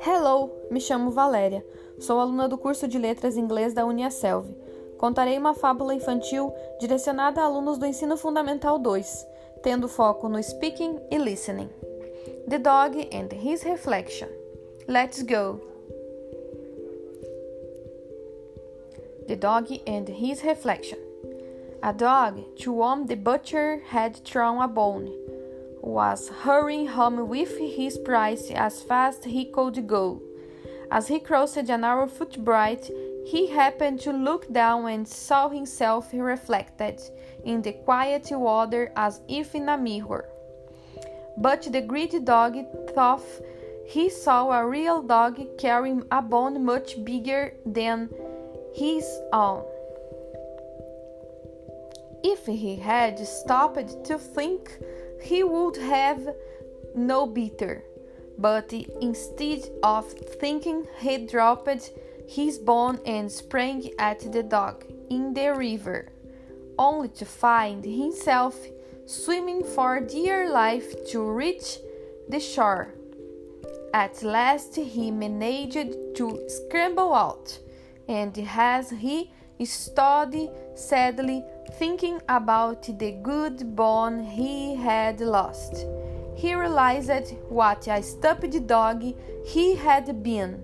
Hello, me chamo Valéria. Sou aluna do curso de Letras Inglês da Uniaselv. Contarei uma fábula infantil direcionada a alunos do Ensino Fundamental 2, tendo foco no speaking e listening. The Dog and His Reflection. Let's go! The Dog and His Reflection. A dog, to whom the butcher had thrown a bone, was hurrying home with his prize as fast he could go. As he crossed a narrow footbridge, he happened to look down and saw himself reflected in the quiet water as if in a mirror. But the greedy dog thought he saw a real dog carrying a bone much bigger than his own. If he had stopped to think, he would have no bitter. But instead of thinking, he dropped his bone and sprang at the dog in the river, only to find himself swimming for dear life to reach the shore. At last he managed to scramble out, and as he stood sadly thinking about the good bone he had lost. He realized what a stupid dog he had been.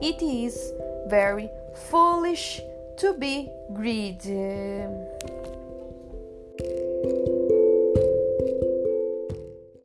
It is very foolish to be greedy.